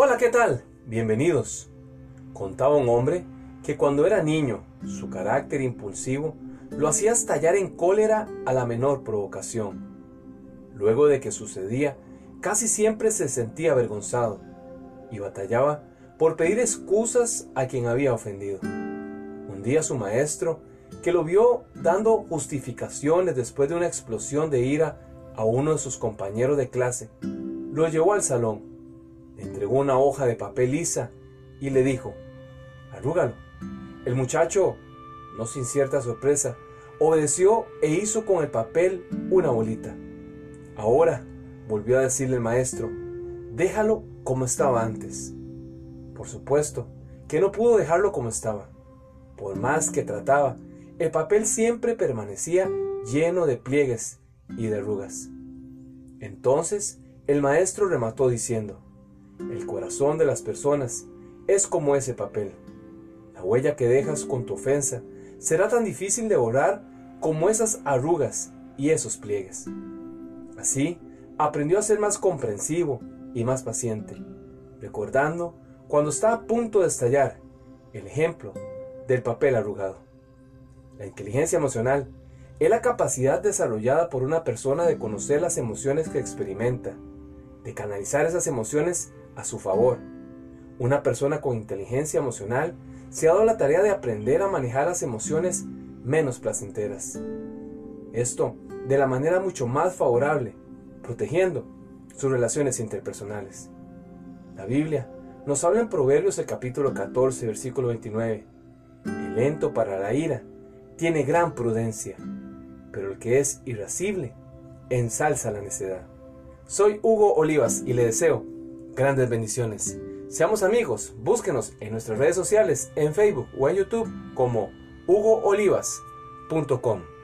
Hola, ¿qué tal? Bienvenidos. Contaba un hombre que cuando era niño, su carácter impulsivo lo hacía estallar en cólera a la menor provocación. Luego de que sucedía, casi siempre se sentía avergonzado y batallaba por pedir excusas a quien había ofendido. Un día su maestro, que lo vio dando justificaciones después de una explosión de ira a uno de sus compañeros de clase, lo llevó al salón, entregó una hoja de papel lisa y le dijo, arrúgalo. El muchacho, no sin cierta sorpresa, obedeció e hizo con el papel una bolita. Ahora, volvió a decirle el maestro, déjalo como estaba antes. Por supuesto que no pudo dejarlo como estaba. Por más que trataba, el papel siempre permanecía lleno de pliegues y de arrugas. Entonces el maestro remató diciendo, el corazón de las personas es como ese papel. La huella que dejas con tu ofensa será tan difícil de borrar como esas arrugas y esos pliegues. Así, aprendió a ser más comprensivo y más paciente, recordando cuando está a punto de estallar el ejemplo del papel arrugado. La inteligencia emocional es la capacidad desarrollada por una persona de conocer las emociones que experimenta, de canalizar esas emociones a su favor. Una persona con inteligencia emocional se ha dado la tarea de aprender a manejar las emociones menos placenteras. Esto de la manera mucho más favorable, protegiendo sus relaciones interpersonales. La Biblia nos habla en Proverbios el capítulo 14, versículo 29. El lento para la ira tiene gran prudencia, pero el que es irascible ensalza la necedad. Soy Hugo Olivas y le deseo grandes bendiciones. Seamos amigos, búsquenos en nuestras redes sociales, en Facebook o en YouTube como hugoolivas.com.